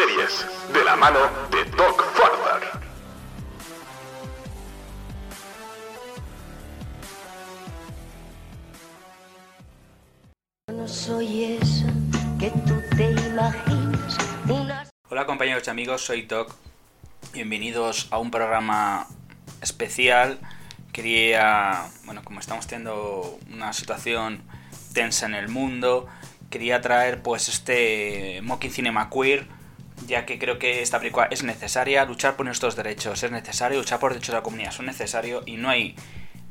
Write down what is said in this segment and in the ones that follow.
series, de la mano de Doc Farther. No soy esa que tú te imaginas. Una... Hola compañeros y amigos, soy Doc. Bienvenidos a un programa especial. Quería, bueno, como estamos teniendo una situación tensa en el mundo, quería traer pues este Mocking Cinema Queer, ya que creo que esta película es necesaria, luchar por nuestros derechos es necesario, luchar por derechos de la comunidad es necesario y no hay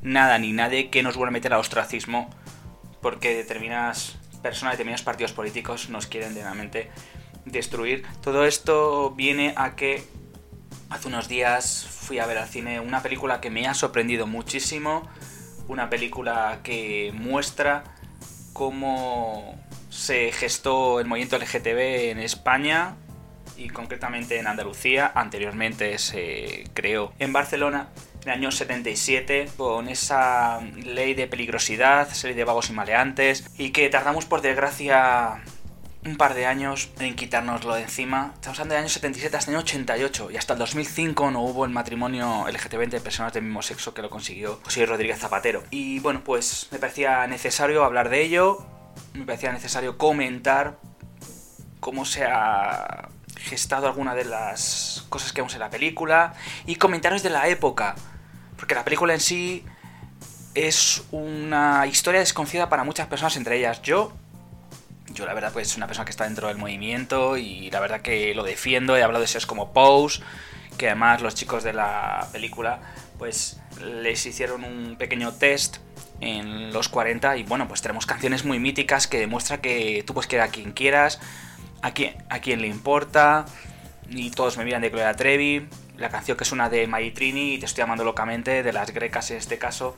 nada ni nadie que nos vuelva a meter al ostracismo porque determinadas personas, determinados partidos políticos nos quieren realmente destruir. Todo esto viene a que hace unos días fui a ver al cine una película que me ha sorprendido muchísimo, una película que muestra cómo se gestó el movimiento LGTB en España y concretamente en Andalucía. Anteriormente se creó en Barcelona en el año 77 con esa ley de peligrosidad, ley de vagos y maleantes y que tardamos por desgracia un par de años en quitárnoslo de encima. Estamos hablando del año 77 hasta el año 88 y hasta el 2005 no hubo el matrimonio LGTB entre personas del mismo sexo que lo consiguió José Rodríguez Zapatero. Y bueno, pues me parecía necesario hablar de ello, me parecía necesario comentar cómo se ha gestado alguna de las cosas que vemos en la película y comentaros de la época, porque la película en sí es una historia desconocida para muchas personas, entre ellas yo. Yo la verdad pues soy una persona que está dentro del movimiento y la verdad que lo defiendo, he hablado de series como Pose, que además los chicos de la película pues les hicieron un pequeño test en los 40 y bueno pues tenemos canciones muy míticas que demuestra que tú puedes querer quien quieras, a quien, a quien le importa y todos me miran de Gloria Trevi, la canción que es una de Maitrini y te estoy llamando locamente de las grecas en este caso,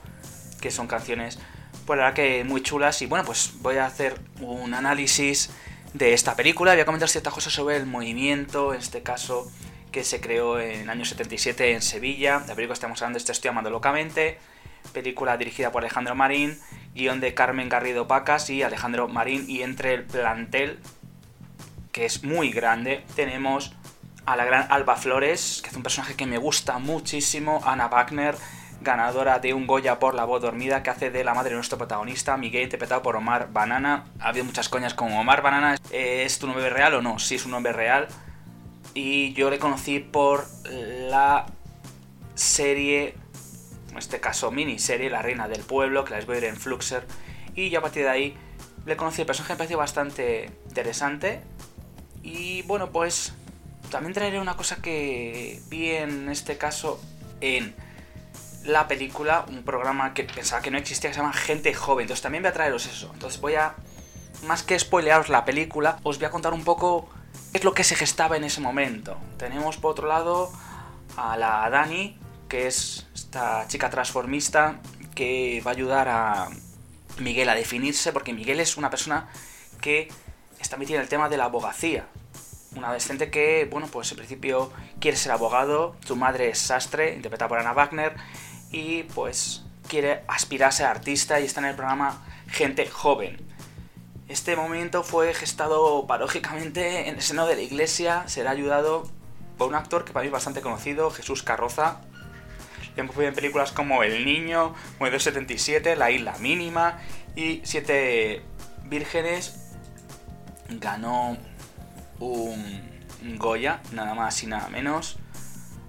que son canciones pues la verdad que muy chulas. Y bueno pues voy a hacer un análisis de esta película, voy a comentar ciertas cosas sobre el movimiento, en este caso que se creó en el año 77 en Sevilla, la película que estamos hablando de Te estoy llamando locamente, película dirigida por Alejandro Marín, guion de Carmen Garrido Pacas y Alejandro Marín. Y entre el plantel que es muy grande, tenemos a la gran Alba Flores, que es un personaje que me gusta muchísimo, Ana Wagner, ganadora de un Goya por la voz dormida, que hace de la madre de nuestro protagonista, Miguel, interpretado por Omar Banana. Ha habido muchas coñas con Omar Banana. ¿Es tu nombre real o no? Sí, es un nombre real. Y yo le conocí por la serie, en este caso miniserie, La Reina del Pueblo, que la voy a ver en Fluxer. Y yo a partir de ahí le conocí. El personaje me pareció bastante interesante. Y bueno, pues también traeré una cosa que vi en este caso en la película, un programa que pensaba que no existía que se llama Gente Joven. Entonces también voy a traeros eso. Entonces voy a, más que spoilearos la película, os voy a contar un poco qué es lo que se gestaba en ese momento. Tenemos por otro lado a la Dani, que es esta chica transformista que va a ayudar a Miguel a definirse, porque Miguel es una persona que está metida en el tema de la abogacía. Un adolescente que, bueno, pues en principio quiere ser abogado, su madre es sastre, interpretada por Ana Wagner, y pues quiere aspirar a artista y está en el programa Gente Joven. Este momento fue gestado paradójicamente en el seno de la iglesia, será ayudado por un actor que para mí es bastante conocido, Jesús Carroza. Le hemos visto en películas como El Niño, Modelo 77, La Isla Mínima y Siete Vírgenes. Ganó un Goya, nada más y nada menos,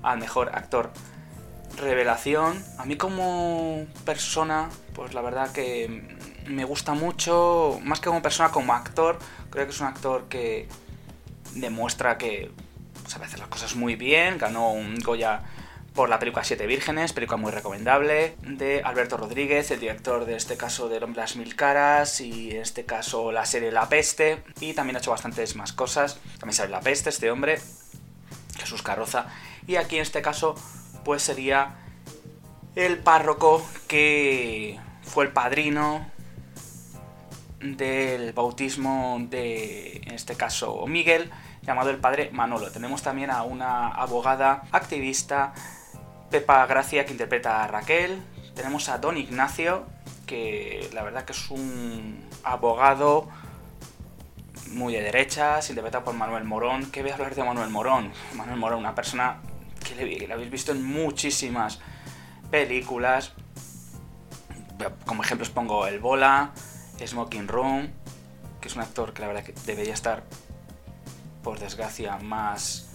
al mejor actor revelación. A mí como persona, pues la verdad que me gusta mucho, más que como persona, como actor, creo que es un actor que demuestra que sabe hacer las cosas muy bien, ganó un Goya por la película Siete Vírgenes, película muy recomendable, de Alberto Rodríguez, el director de este caso de hombre las mil caras y en este caso la serie La Peste, y también ha hecho bastantes más cosas, también sabe La Peste este hombre, Jesús Carroza, y aquí en este caso pues sería el párroco que fue el padrino del bautismo de, en este caso, Miguel, llamado el padre Manolo. Tenemos también a una abogada activista, Pepa Gracia, que interpreta a Raquel. Tenemos a Don Ignacio, que la verdad que es un abogado muy de derechas, interpretado por Manuel Morón. ¿Qué voy a hablar de Manuel Morón? Manuel Morón, una persona que le, que le habéis visto en muchísimas películas. Como ejemplos pongo El Bola, Smoking Room, que es un actor que la verdad que debería estar, por desgracia, más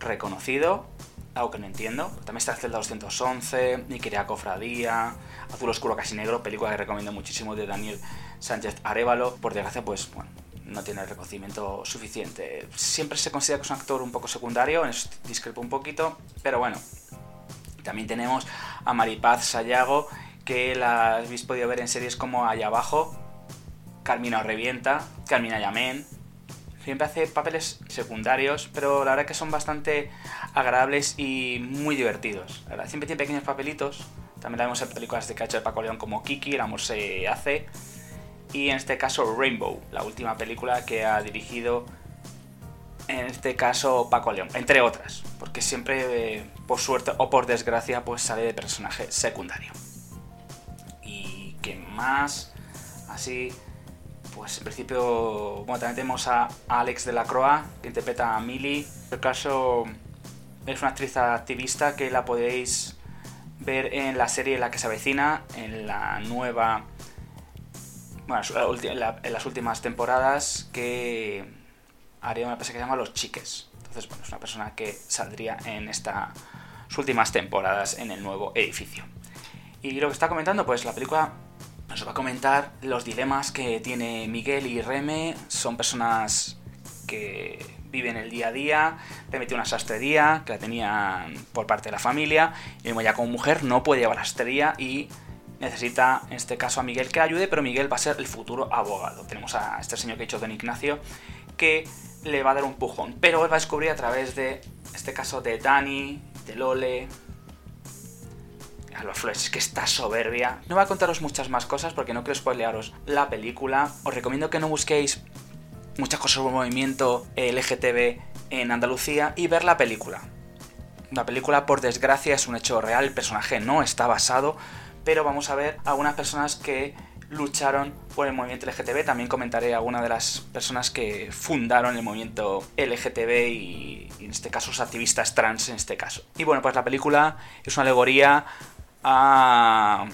reconocido. Algo que no entiendo. También está Celda 211, Ni quería cofradía, Azul Oscuro Casi Negro, película que recomiendo muchísimo de Daniel Sánchez Arevalo. Por desgracia, pues bueno, no tiene el reconocimiento suficiente. Siempre se considera que es un actor un poco secundario, en esto discrepo un poquito, pero bueno. También tenemos a Maripaz Sayago, que la habéis podido ver en series como Allá Abajo, Carmina Revienta, Carmina Yamen. Siempre hace papeles secundarios, pero la verdad que son bastante agradables y muy divertidos. Siempre tiene pequeños papelitos. También la vemos en películas de cacho de Paco León como Kiki, El amor se hace. Y en este caso Rainbow, la última película que ha dirigido en este caso Paco León, entre otras, porque siempre, eh, por suerte o por desgracia, pues sale de personaje secundario. Y que más, así, pues en principio, bueno, también tenemos a Alex de la Croa, que interpreta a Millie. En el caso es una actriz activista que la podéis ver en la serie La que se avecina, en la nueva, bueno, en las últimas temporadas que haría una persona que se llama Los Chiques. Entonces, bueno, es una persona que saldría en estas últimas temporadas en el nuevo edificio. Y lo que está comentando, pues la película nos va a comentar los dilemas que tiene Miguel y Reme. Son personas que viven el día a día. Reme tiene una sastrería que la tenían por parte de la familia. Y ya como mujer no puede llevar sastrería y necesita, en este caso, a Miguel que ayude, pero Miguel va a ser el futuro abogado. Tenemos a este señor que he dicho, Don Ignacio, que le va a dar un pujón. Pero él va a descubrir a través de, este caso, de Dani, de Lole, los Flores, es que está soberbia. No voy a contaros muchas más cosas porque no quiero spoilearos la película. Os recomiendo que no busquéis muchas cosas sobre el movimiento LGTB en Andalucía y ver la película. La película, por desgracia, es un hecho real, el personaje no está basado, pero vamos a ver algunas personas que lucharon por el movimiento LGTB. También comentaré algunas de las personas que fundaron el movimiento LGTB y, y, en este caso, los activistas trans en este caso. Y bueno, pues la película es una alegoría a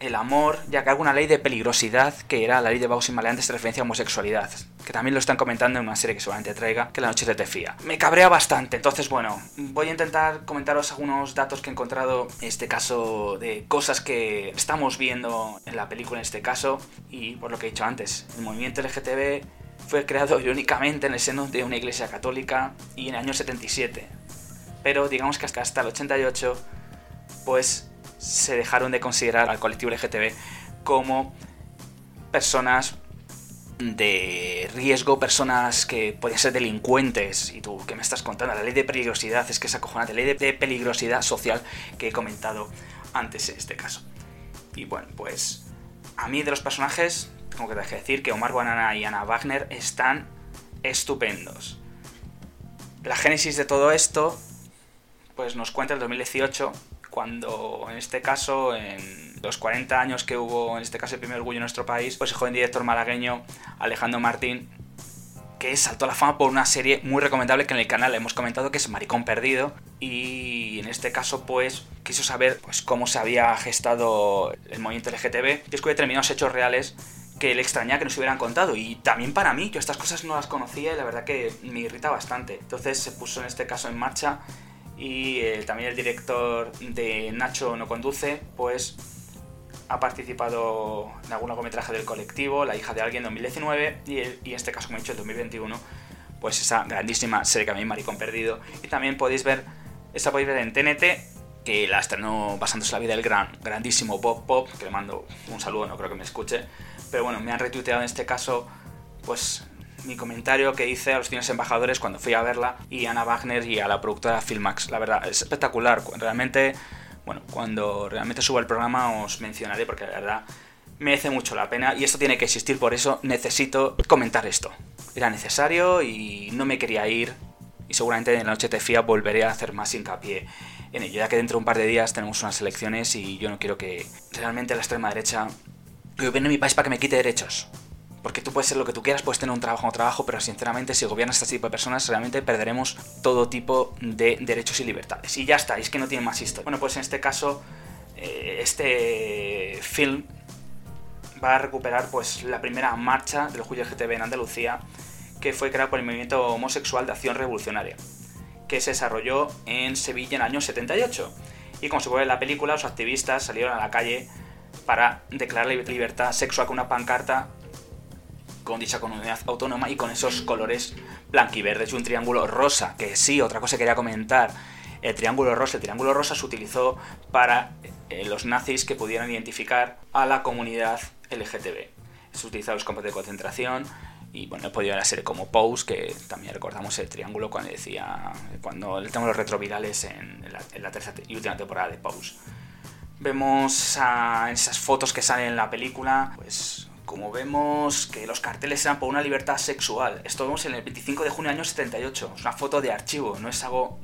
el amor, ya que alguna ley de peligrosidad, que era la ley de vagos y maleantes de referencia a homosexualidad, que también lo están comentando en una serie que seguramente traiga, que la noche de Tefía. Me cabrea bastante, entonces bueno, voy a intentar comentaros algunos datos que he encontrado en este caso de cosas que estamos viendo en la película en este caso, y por lo que he dicho antes, el movimiento LGTB fue creado irónicamente en el seno de una iglesia católica y en el año 77. Pero digamos que hasta el 88, pues se dejaron de considerar al colectivo LGTB como personas de riesgo, personas que podían ser delincuentes. Y tú, ¿qué me estás contando? La ley de peligrosidad es que es acojonante. Ley de peligrosidad social que he comentado antes en este caso. Y bueno, pues a mí de los personajes, tengo que decir que Omar Banana y Ana Wagner están estupendos. La génesis de todo esto, pues nos cuenta el 2018 cuando en este caso, en los 40 años que hubo, en este caso el primer orgullo en nuestro país, pues el joven director malagueño Alejandro Martín, que saltó a la fama por una serie muy recomendable que en el canal hemos comentado que es Maricón Perdido, y en este caso pues quiso saber pues cómo se había gestado el movimiento LGTB, y descubrió determinados hechos reales que le extrañaba que nos hubieran contado. Y también para mí, yo estas cosas no las conocía y la verdad que me irrita bastante. Entonces se puso en este caso en marcha y eh, también el director de Nacho no conduce, pues ha participado en algún largometraje del colectivo, La hija de alguien 2019 y, el, en este caso, como he dicho, en 2021, pues esa grandísima serie que a mí Maricón Perdido. Y también podéis ver, esta podéis ver en TNT, que la estrenó basándose en la vida del gran, grandísimo Bob Pop, que le mando un saludo, no creo que me escuche, pero bueno, me han retuiteado en este caso, pues mi comentario que hice a los cines embajadores cuando fui a verla y a Ana Wagner y a la productora Filmax. La verdad, es espectacular. Realmente, bueno, cuando realmente suba el programa os mencionaré porque la verdad merece mucho la pena y esto tiene que existir, por eso necesito comentar esto. Era necesario y no me quería ir y seguramente en la noche de FIA volveré a hacer más hincapié en ello, ya que dentro de un par de días tenemos unas elecciones y yo no quiero que realmente la extrema derecha a mi país para que me quite derechos Porque tú puedes ser lo que tú quieras, puedes tener un trabajo o trabajo, pero sinceramente si gobiernas este tipo de personas realmente perderemos todo tipo de derechos y libertades. Y ya está, es que no tiene más historia. Bueno, pues en este caso, eh, este film va a recuperar pues la primera marcha del Julio GTB en Andalucía, que fue creado por el movimiento homosexual de acción revolucionaria, que se desarrolló en Sevilla en el año 78. Y como se puede en la película, los activistas salieron a la calle para declarar la libertad sexual con una pancarta con dicha comunidad autónoma y con esos colores blanquiverdes y un triángulo rosa, que sí, otra cosa que quería comentar, el triángulo rosa, el triángulo rosa se utilizó para eh, los nazis que pudieran identificar a la comunidad LGTB. Se utilizaron los campos de concentración y bueno, podía ser como Pose, que también recordamos el triángulo cuando decía, cuando tenemos los retrovirales en la, tercera y última temporada de Pose. Vemos a, en esas fotos que salen en la película, pues como vemos que los carteles eran por una libertad sexual. Esto vemos en el 25 de junio del año 78. Es una foto de archivo, no es algo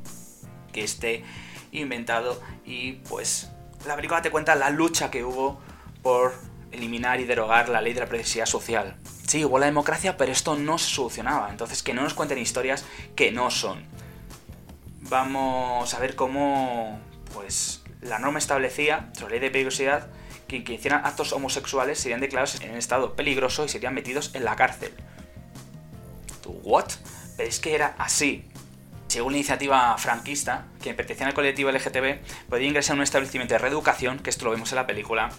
que esté inventado. Y pues la película te cuenta la lucha que hubo por eliminar y derogar la ley de la privacidad social. Sí, hubo la democracia, pero esto no se solucionaba. Entonces que no nos cuenten historias que no son. Vamos a ver cómo pues la norma establecía, la ley de peligrosidad, que hicieran actos homosexuales serían declarados en estado peligroso y serían metidos en la cárcel. ¿Tú, what? Pero es que era así. Según la iniciativa franquista, quien pertenecía al colectivo LGTB podía ingresar a un establecimiento de reeducación, que esto lo vemos en la película,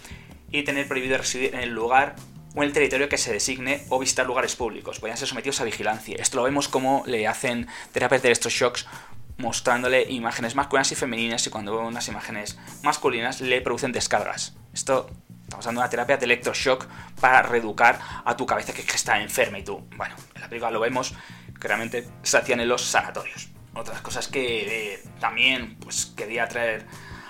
y tener prohibido residir en el lugar o en el territorio que se designe o visitar lugares públicos. Podían ser sometidos a vigilancia. Esto lo vemos como le hacen terapias de estos shocks mostrándole imágenes masculinas y femeninas y cuando veo unas imágenes masculinas le producen descargas. Esto estamos dando una terapia de electroshock para reeducar a tu cabeza que, está enferma y tú. Bueno, en la película lo vemos que realmente se hacían en los sanatorios. Otras cosas que eh, también pues, quería traer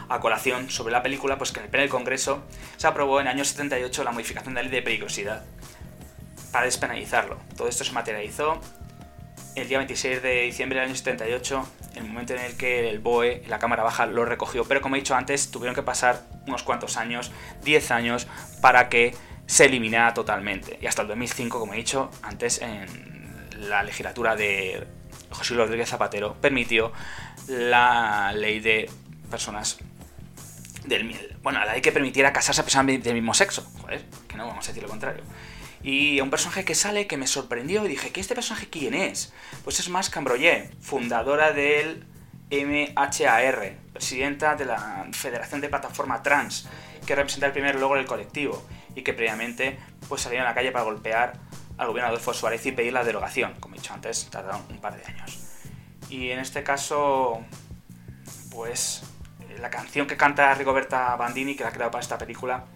a colación sobre la película, pues que en el pleno del Congreso se aprobó en el año 78 la modificación de la ley de peligrosidad para despenalizarlo. Todo esto se materializó el día 26 de diciembre del año 78, el momento en el que el BOE, la Cámara Baja, lo recogió. Pero como he dicho antes, tuvieron que pasar unos cuantos años, 10 años, para que se eliminara totalmente. Y hasta el 2005, como he dicho antes, en la legislatura de José Luis Rodríguez Zapatero, permitió la ley de personas del miel. Bueno, la ley que permitiera casarse a personas del mismo sexo. Joder, que no vamos a decir lo contrario. Y un personaje que sale que me sorprendió y dije, ¿qué este personaje quién es? Pues es Mas Cambroyer, fundadora del MHAR, presidenta de la Federación de Plataforma Trans, que representa el primer logro del colectivo y que previamente pues salió a la calle para golpear al gobierno Adolfo Suárez y pedir la derogación. Como he dicho antes, tardaron un par de años. Y en este caso, pues la canción que canta Rigoberta Bandini, que la ha creado para esta película,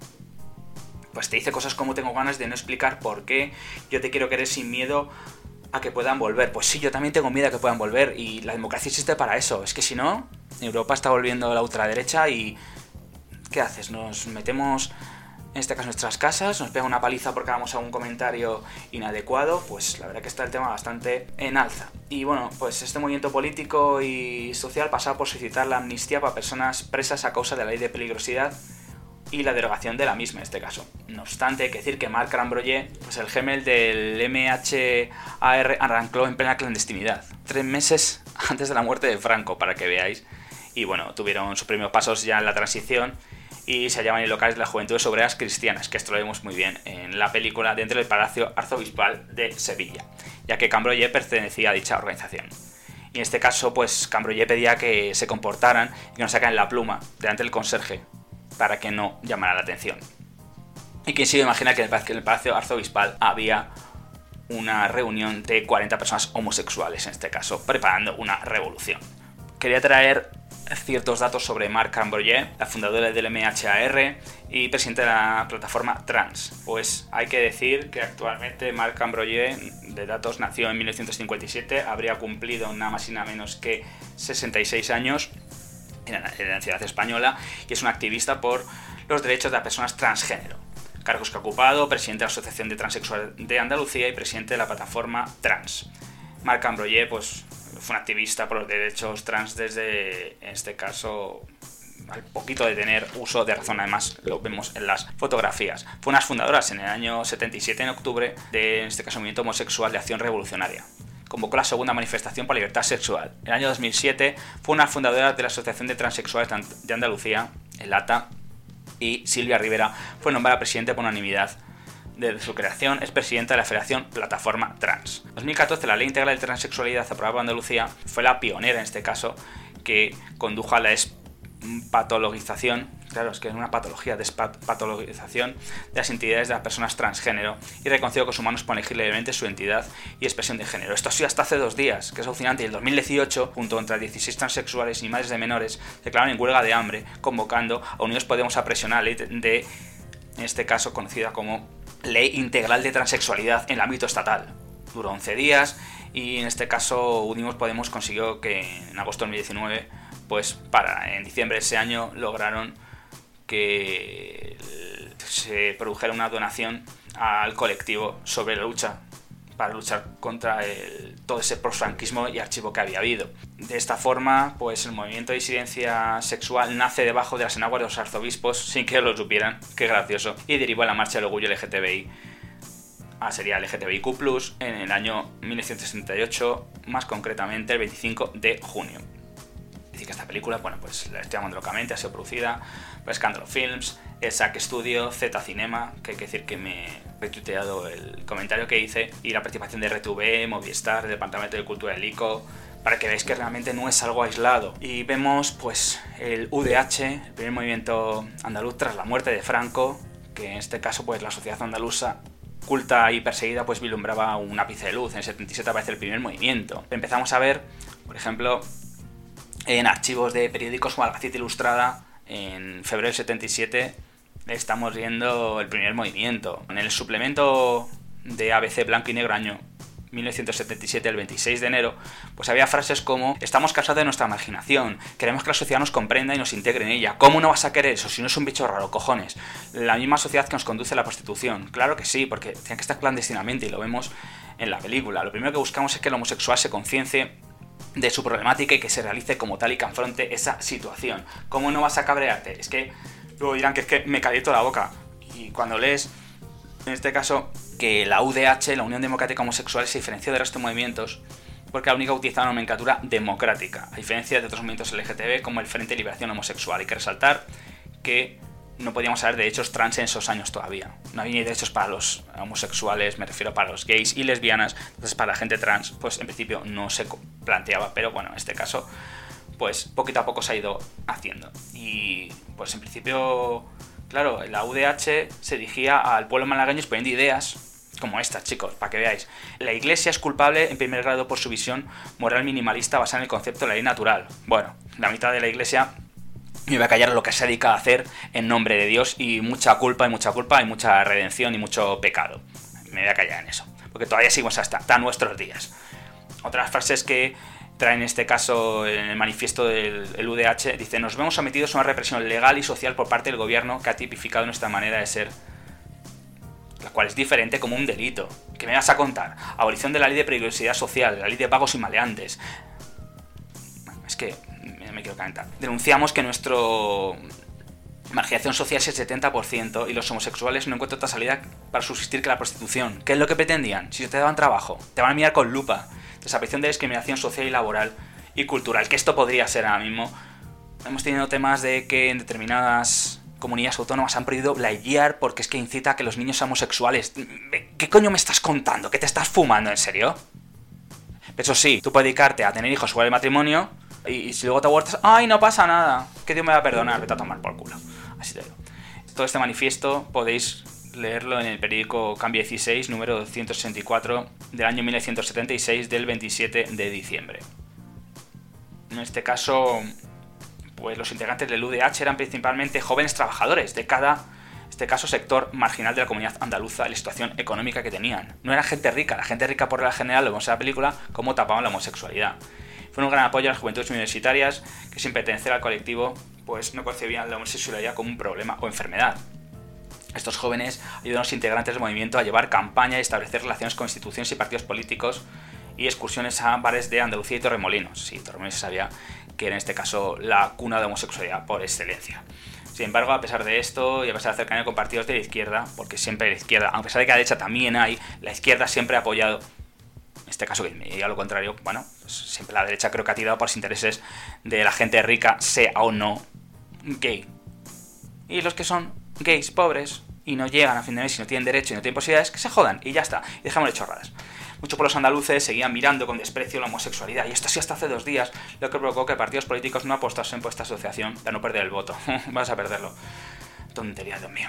pues te dice cosas como tengo ganas de no explicar por qué yo te quiero querer sin miedo a que puedan volver. Pues sí, yo también tengo miedo a que puedan volver y la democracia existe para eso. Es que si no, Europa está volviendo a la ultraderecha y ¿qué haces? Nos metemos en este caso nuestras casas, nos pega una paliza porque hagamos algún comentario inadecuado, pues la verdad que está el tema bastante en alza. Y bueno, pues este movimiento político y social pasaba por solicitar la amnistía para personas presas a causa de la ley de peligrosidad y la derogación de la misma en este caso. No obstante, hay que decir que Marc Rambroyer, pues el gemel del MHAR arrancó en plena clandestinidad, tres meses antes de la muerte de Franco, para que veáis. Y bueno, tuvieron sus primeros pasos ya en la transición y se hallaban en locales de las Juventudes Obreras Cristianas, que esto lo vemos muy bien en la película dentro del Palacio Arzobispal de Sevilla, ya que Cambroyer pertenecía a dicha organización. Y en este caso, pues Cambroyer pedía que se comportaran y que no sacaran la pluma delante del conserje, para que no llamara la atención. Y quien se imagina que en el Palacio Arzobispal había una reunión de 40 personas homosexuales, en este caso, preparando una revolución. Quería traer ciertos datos sobre Marc Cambroyer, la fundadora del MHAR y presidente de la plataforma Trans. Pues hay que decir que actualmente Marc Cambroyer, de datos, nació en 1957, habría cumplido nada más y nada menos que 66 años en la ciudad española y es un activista por los derechos de las personas transgénero. Cargos que ha ocupado, presidente de la Asociación de Transexual de Andalucía y presidente de la plataforma Trans. Marc Ambroyer pues, fue un activista por los derechos trans desde, en este caso, al poquito de tener uso de razón, además lo vemos en las fotografías. Fue unas fundadoras en el año 77, en octubre, de en este caso Movimiento Homosexual de Acción Revolucionaria. Convocó la segunda manifestación por la libertad sexual. En el año 2007 fue una fundadora de la Asociación de Transexuales de Andalucía, el ATA, y Silvia Rivera fue nombrada presidente por unanimidad desde su creación es presidenta de la Federación Plataforma Trans. En 2014 la Ley Integral de Transexualidad aprobada por Andalucía fue la pionera en este caso que condujo a la patologización, claro, es que es una patología, patologización de las entidades de las personas transgénero y reconoció que los humanos pueden elegir libremente su identidad y expresión de género. Esto ha sido hasta hace dos días, que es alucinante. Y en el 2018, junto contra 16 transexuales y madres de menores, declararon en huelga de hambre, convocando a Unidos Podemos a presionar la ley de, en este caso conocida como Ley Integral de Transexualidad en el ámbito estatal. Duró 11 días y en este caso Unimos Podemos consiguió que en agosto de 2019, pues para en diciembre de ese año lograron que se produjera una donación al colectivo sobre la lucha para luchar contra todo ese prosfranquismo y archivo que había habido. De esta forma, pues el movimiento de disidencia sexual nace debajo de las enaguas de los arzobispos sin que lo supieran, qué gracioso, y derivó a la marcha del orgullo LGTBI. Ah, sería LGTBIQ, en el año 1968, más concretamente el 25 de junio. Decir que esta película, bueno, pues la estoy llamando locamente, ha sido producida por Scandalo Films, SAC Studio, Z Cinema, que hay que decir que me he retuiteado el comentario que hice, y la participación de RTV, Movistar, Departamento de Cultura del ICO, para que veáis que realmente no es algo aislado. Y vemos pues el UDH, el primer movimiento andaluz tras la muerte de Franco, que en este caso pues la sociedad andaluza culta y perseguida pues vislumbraba un ápice de luz. En el 77 aparece el primer movimiento. Empezamos a ver, por ejemplo, en archivos de periódicos como Albacete Ilustrada, en febrero del 77 estamos viendo el primer movimiento. En el suplemento de ABC Blanco y Negro año 1977, el 26 de enero, pues había frases como estamos cansados de nuestra imaginación, queremos que la sociedad nos comprenda y nos integre en ella. ¿Cómo no vas a querer eso si no es un bicho raro, cojones? La misma sociedad que nos conduce a la prostitución. Claro que sí, porque tiene que estar clandestinamente y lo vemos en la película. Lo primero que buscamos es que el homosexual se conciencie de su problemática y que se realice como tal y que afronte esa situación. ¿Cómo no vas a cabrearte? Es que luego dirán que es que me caliento la boca. Y cuando lees, en este caso, que la UDH, la Unión Democrática Homosexual, se diferenció de resto de movimientos porque la única utilizaba nomenclatura democrática, a diferencia de otros movimientos LGTB como el Frente de Liberación Homosexual. Hay que resaltar que no podíamos hablar de derechos trans en esos años todavía. No había ni derechos para los homosexuales, me refiero para los gays y lesbianas. Entonces, para la gente trans, pues en principio no se planteaba, pero bueno, en este caso, pues poquito a poco se ha ido haciendo. Y pues en principio, claro, la UDH se dirigía al pueblo malagueño exponiendo ideas como estas, chicos, para que veáis. La iglesia es culpable en primer grado por su visión moral minimalista basada en el concepto de la ley natural. Bueno, la mitad de la iglesia me voy a callar lo que se dedica a hacer en nombre de Dios y mucha culpa y mucha culpa y mucha redención y mucho pecado. Me voy a callar en eso, porque todavía seguimos hasta, nuestros días. Otras frases que traen en este caso en el manifiesto del UDH, dice, nos vemos sometidos a una represión legal y social por parte del gobierno que ha tipificado nuestra manera de ser, la cual es diferente como un delito. ¿Qué me vas a contar? Abolición de la ley de peligrosidad social, la ley de pagos y maleantes. Es que Denunciamos que nuestro marginación social es el 70% y los homosexuales no encuentran otra salida para subsistir que la prostitución. ¿Qué es lo que pretendían? Si te daban trabajo, te van a mirar con lupa. Desaparición de discriminación social y laboral y cultural, que esto podría ser ahora mismo. Hemos tenido temas de que en determinadas comunidades autónomas han prohibido guiar porque es que incita a que los niños sean homosexuales. ¿Qué coño me estás contando? ¿Qué te estás fumando, en serio? Eso sí, tú puedes dedicarte a tener hijos fuera del matrimonio y, si luego te abortas, ¡ay, no pasa nada! Que Dios me va a perdonar, vete a tomar por culo. Así te digo. Todo este manifiesto podéis leerlo en el periódico Cambio 16, número 264, del año 1976, del 27 de diciembre. En este caso, pues los integrantes del UDH eran principalmente jóvenes trabajadores de cada, este caso, sector marginal de la comunidad andaluza, la situación económica que tenían. No era gente rica, la gente rica por la general, lo vemos en la película, cómo tapaban la homosexualidad. Fue un gran apoyo a las juventudes universitarias que sin pertenecer al colectivo pues no concebían la homosexualidad como un problema o enfermedad. Estos jóvenes ayudaron a los integrantes del movimiento a llevar campaña y establecer relaciones con instituciones y partidos políticos y excursiones a bares de Andalucía y Torremolinos. Sí, Torremolinos sabía que en este caso la cuna de homosexualidad por excelencia. Sin embargo, a pesar de esto y a pesar de cercanía con partidos de la izquierda, porque siempre la izquierda, a pesar de que a la derecha también hay, la izquierda siempre ha apoyado, en este caso que me diga lo contrario, bueno, pues siempre la derecha creo que ha tirado por los intereses de la gente rica, sea o no gay. Y los que son gays pobres y no llegan a fin de mes y no tienen derecho y no tienen posibilidades, que se jodan y ya está, y dejamos de chorradas. Muchos pueblos andaluces seguían mirando con desprecio la homosexualidad, y esto sí hasta hace dos días, lo que provocó que partidos políticos no apostasen por esta asociación para no perder el voto. Vas a perderlo. Tontería, Dios mío.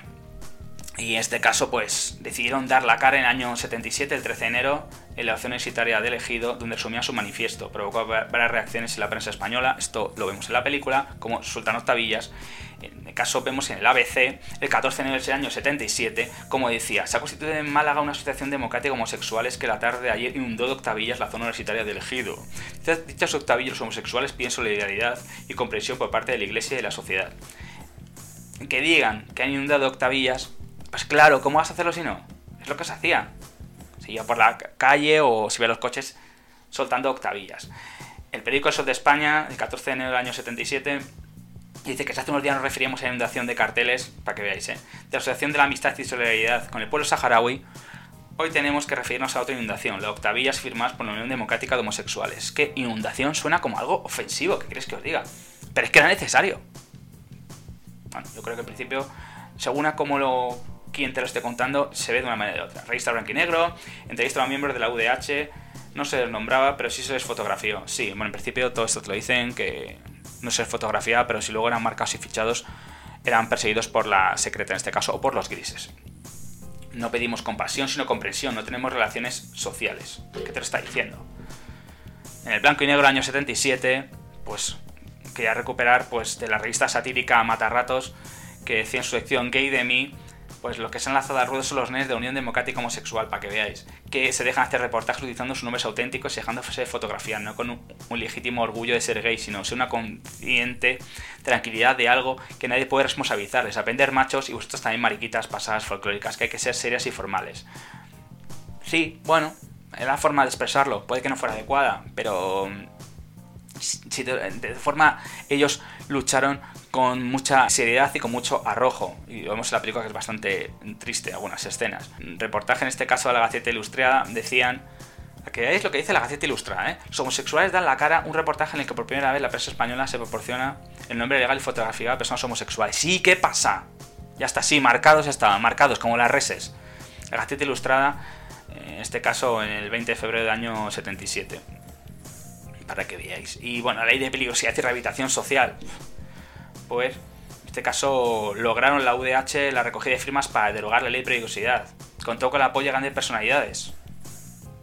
Y en este caso, pues, decidieron dar la cara en el año 77, el 13 de enero, en la acción universitaria de Elegido, donde resumían su manifiesto. Provocó varias reacciones en la prensa española, esto lo vemos en la película, como Sultán Octavillas. En el caso vemos en el ABC, el 14 de enero del año 77, como decía, se ha constituido en Málaga una asociación democrática de homosexuales que la tarde de ayer inundó de octavillas la zona universitaria de Elegido. Dichas octavillas homosexuales piden solidaridad y comprensión por parte de la iglesia y de la sociedad. Que digan que han inundado octavillas pues claro, ¿cómo vas a hacerlo si no? Es lo que se hacía. Se iba por la calle o si ve los coches soltando octavillas. El periódico El Sol de España, el 14 de enero del año 77, dice que hace unos días nos referíamos a la inundación de carteles, para que veáis, ¿eh? de la Asociación de la Amistad y Solidaridad con el pueblo saharaui. Hoy tenemos que referirnos a otra inundación, la octavillas firmadas por la Unión Democrática de Homosexuales. Que inundación suena como algo ofensivo, ¿qué queréis que os diga? Pero es que era necesario. Bueno, yo creo que en principio, según a cómo lo quien te lo esté contando se ve de una manera u otra. Revista blanco y negro, entrevista a miembros de la UDH, no se les nombraba, pero sí se les fotografió. Sí, bueno, en principio todo esto te lo dicen, que no se les fotografía, pero si luego eran marcados y fichados, eran perseguidos por la secreta en este caso, o por los grises. No pedimos compasión, sino comprensión, no tenemos relaciones sociales. ¿Qué te lo está diciendo? En el blanco y negro año 77, pues quería recuperar pues de la revista satírica Matarratos, que decía en su sección Gay de mí, pues los que se han lanzado al ruedo son los nenes de Unión Democrática Homosexual, para que veáis, que se dejan hacer reportajes utilizando sus nombres auténticos y dejándose fotografías, no con un, legítimo orgullo de ser gay, sino ser una consciente tranquilidad de algo que nadie puede responsabilizarles, aprender machos y vosotros también mariquitas pasadas folclóricas, que hay que ser serias y formales. Sí, bueno, era la forma de expresarlo, puede que no fuera adecuada, pero si de forma ellos lucharon con mucha seriedad y con mucho arrojo. Y vemos en la película que es bastante triste algunas escenas. Reportaje en este caso de la Gaceta Ilustrada decían que veáis lo que dice la Gaceta Ilustrada, ¿eh? Los homosexuales dan la cara un reportaje en el que por primera vez la prensa española se proporciona el nombre legal y fotografía de personas homosexuales. Sí, ¿qué pasa? Ya está, sí, marcados estaban, marcados como las reses. La Gaceta Ilustrada, en este caso en el 20 de febrero del año 77. Para que veáis. Y bueno, la ley de peligrosidad y rehabilitación social pues en este caso lograron la UDH la recogida de firmas para derogar la ley de peligrosidad. Contó con el apoyo de grandes personalidades.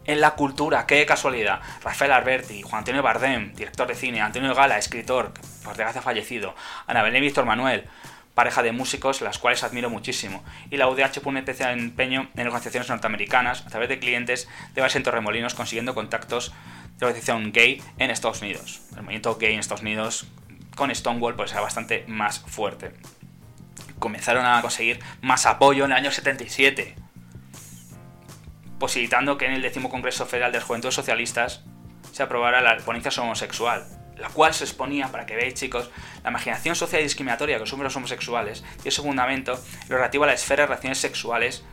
En la cultura, qué casualidad. Rafael Alberti, Juan Antonio Bardem, director de cine, Antonio Gala, escritor, por desgracia fallecido, Ana Belén y Víctor Manuel, pareja de músicos, las cuales admiro muchísimo. Y la UDH pone especial empeño en organizaciones norteamericanas a través de clientes de varios Torremolinos, consiguiendo contactos de la organización gay en Estados Unidos. El movimiento gay en Estados Unidos con Stonewall pues era bastante más fuerte. Comenzaron a conseguir más apoyo en el año 77, posibilitando que en el décimo Congreso Federal de las Juventudes Socialistas se aprobara la ponencia homosexual, la cual se exponía, para que veáis chicos, la imaginación social y discriminatoria que sufren los homosexuales y su fundamento lo relativo a la esfera de relaciones sexuales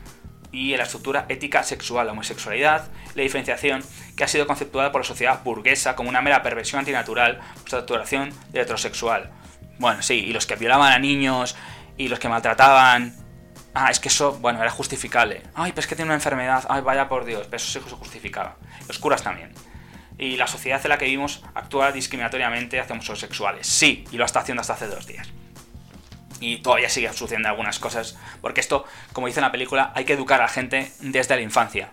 y en la estructura ética sexual, la homosexualidad, la diferenciación que ha sido conceptuada por la sociedad burguesa como una mera perversión antinatural por su actuación de heterosexual. Bueno, sí, y los que violaban a niños y los que maltrataban. Ah, es que eso, bueno, era justificable. Ay, pues que tiene una enfermedad. Ay, vaya por Dios, pero eso se justificaba. Los curas también. Y la sociedad en la que vivimos actúa discriminatoriamente hacia homosexuales. Sí, y lo está haciendo hasta hace dos días y todavía sigue sucediendo algunas cosas, porque esto, como dice en la película, hay que educar a la gente desde la infancia,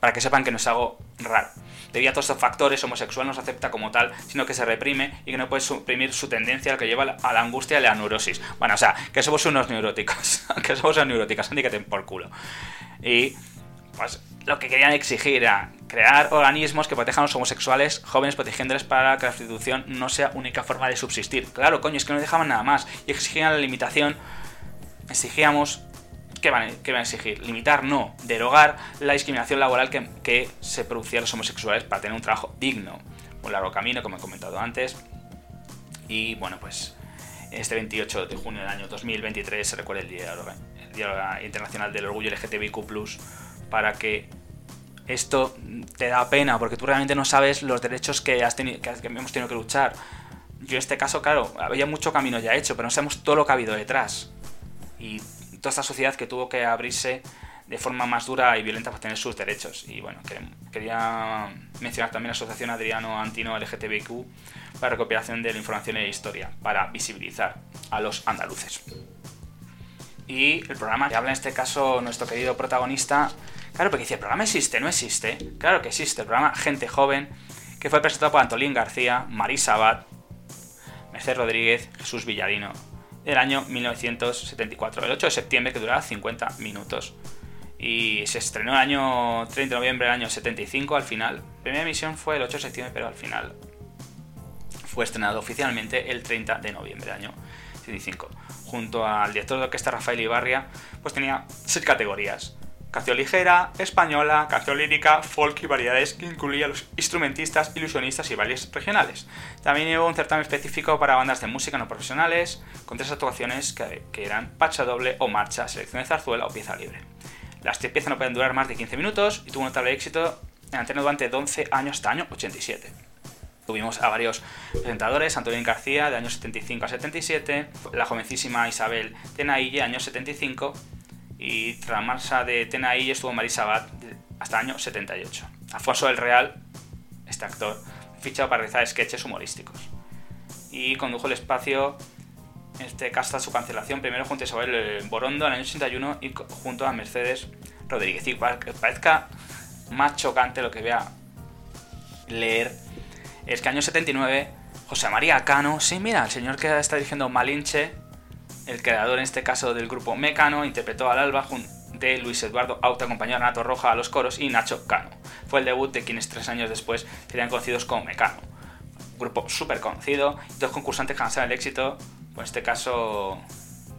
para que sepan que no es algo raro. Debido a todos estos factores, homosexual no se acepta como tal, sino que se reprime y que no puede suprimir su tendencia, lo que lleva a la angustia y a la neurosis. Bueno, o sea, que somos unos neuróticos, que somos unos neuróticos, te por culo. Y pues lo que querían exigir era crear organismos que protejan a los homosexuales jóvenes, protegiéndoles para que la prostitución no sea única forma de subsistir. Claro, coño, es que no dejaban nada más. Y exigían la limitación. Exigíamos. ¿Qué van, qué van a exigir? Limitar, no. Derogar la discriminación laboral que, que se producía a los homosexuales para tener un trabajo digno. Un largo camino, como he comentado antes. Y bueno, pues este 28 de junio del año 2023 se recuerda el Día, el Día Internacional del Orgullo LGTBIQ, para que esto te da pena, porque tú realmente no sabes los derechos que, has tenido, que hemos tenido que luchar. Yo en este caso, claro, había mucho camino ya hecho, pero no sabemos todo lo que ha habido detrás. Y toda esta sociedad que tuvo que abrirse de forma más dura y violenta para tener sus derechos. Y bueno, quería mencionar también la Asociación Adriano Antino LGTBIQ para recuperación de la información y la historia, para visibilizar a los andaluces. Y el programa que habla en este caso nuestro querido protagonista, claro, porque dice, el programa existe, no existe. Claro que existe, el programa Gente Joven, que fue presentado por Antolín García, Marisa Abad, Mercedes Rodríguez, Jesús Villarino, del año 1974, el 8 de septiembre, que duraba 50 minutos. Y se estrenó el año 30 de noviembre del año 75 al final. La primera emisión fue el 8 de septiembre, pero al final fue estrenado oficialmente el 30 de noviembre del año 75. Junto al director de orquesta Rafael Ibarria, pues tenía seis categorías. Canción ligera, española, canción lírica, folk y variedades que incluía los instrumentistas, ilusionistas y bailes regionales. También hubo un certamen específico para bandas de música no profesionales, con tres actuaciones que, eran pacha doble o marcha, selección de zarzuela o pieza libre. Las tres piezas no pueden durar más de 15 minutos y tuvo un notable éxito en antena durante 11 años hasta año 87. Tuvimos a varios presentadores, Antonio García de años 75 a 77, la jovencísima Isabel Tenaille, años 75, y tras la marcha de Tenaille estuvo Marisa Abad hasta el año 78. Afonso del Real, este actor, fichado para realizar sketches humorísticos. Y condujo el espacio, en este caso hasta su cancelación, primero junto a Isabel Borondo en el año 81 y junto a Mercedes Rodríguez. Y para que parezca más chocante lo que voy a leer es que año 79, José María Cano, sí, mira, el señor que está dirigiendo Malinche, el creador en este caso del grupo Mecano, interpretó al alba de Luis Eduardo Auto, acompañó a Nato Roja a los coros y Nacho Cano. Fue el debut de quienes tres años después serían conocidos como Mecano. grupo súper conocido, dos concursantes que han el éxito, pues en este caso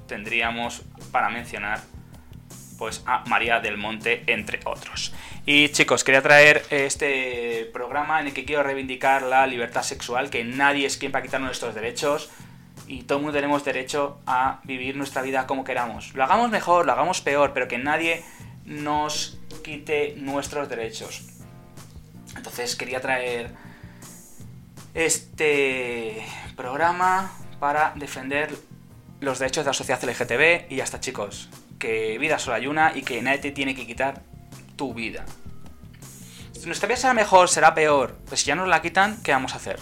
tendríamos para mencionar pues a María del Monte, entre otros. Y chicos, quería traer este programa en el que quiero reivindicar la libertad sexual, que nadie es quien para quitarnos nuestros derechos y todo el mundo tenemos derecho a vivir nuestra vida como queramos. Lo hagamos mejor, lo hagamos peor, pero que nadie nos quite nuestros derechos. Entonces quería traer este programa para defender los derechos de la sociedad LGTB y ya está chicos que vida solo hay una y que nadie te tiene que quitar tu vida. nuestra vida será mejor, será peor. Pues si ya nos la quitan, ¿qué vamos a hacer?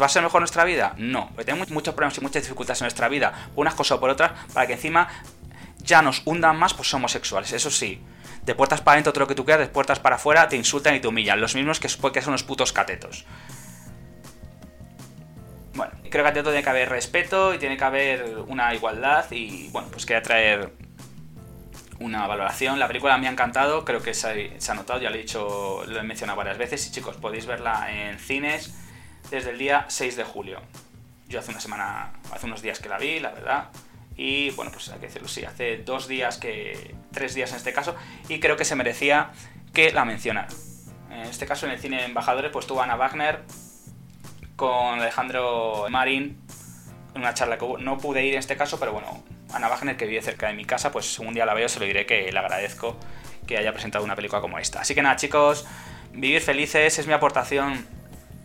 ¿Va a ser mejor nuestra vida? No, porque tenemos muchos problemas y muchas dificultades en nuestra vida, por unas cosas o por otras, para que encima ya nos hundan más, pues somos sexuales. Eso sí, de puertas para adentro todo lo que tú quieras, de puertas para afuera te insultan y te humillan. Los mismos que, que son unos putos catetos. Bueno, creo que ante todo tiene que haber respeto y tiene que haber una igualdad y bueno, pues quería traer una valoración. La película me ha encantado, creo que se ha, notado, ya lo he dicho, lo he mencionado varias veces. Y chicos, podéis verla en cines desde el día 6 de julio. Yo hace una semana, hace unos días que la vi, la verdad. Y bueno, pues hay que decirlo, sí, hace dos días que. tres días en este caso, y creo que se merecía que la mencionara. En este caso, en el cine Embajadores, pues tuvo Ana Wagner con Alejandro Marín en una charla que no pude ir en este caso, pero bueno, Ana Wagner, que vive cerca de mi casa, pues un día la veo, se lo diré que le agradezco que haya presentado una película como esta. Así que nada, chicos, vivir felices es mi aportación.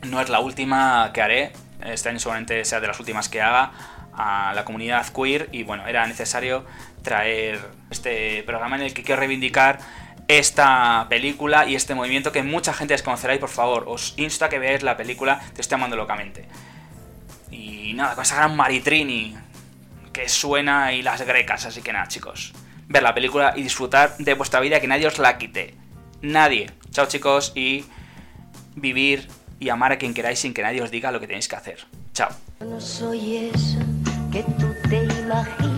No es la última que haré. Este año seguramente sea de las últimas que haga a la comunidad queer. Y bueno, era necesario traer este programa en el que quiero reivindicar esta película y este movimiento que mucha gente desconocerá. Y por favor, os insto a que veáis la película Te estoy amando locamente. Y nada, con esa gran Maritrini que suena y las grecas. Así que nada, chicos. Ver la película y disfrutar de vuestra vida, que nadie os la quite. Nadie. Chao, chicos, y vivir y amar a quien queráis sin que nadie os diga lo que tenéis que hacer. Chao. No soy que tú te imaginas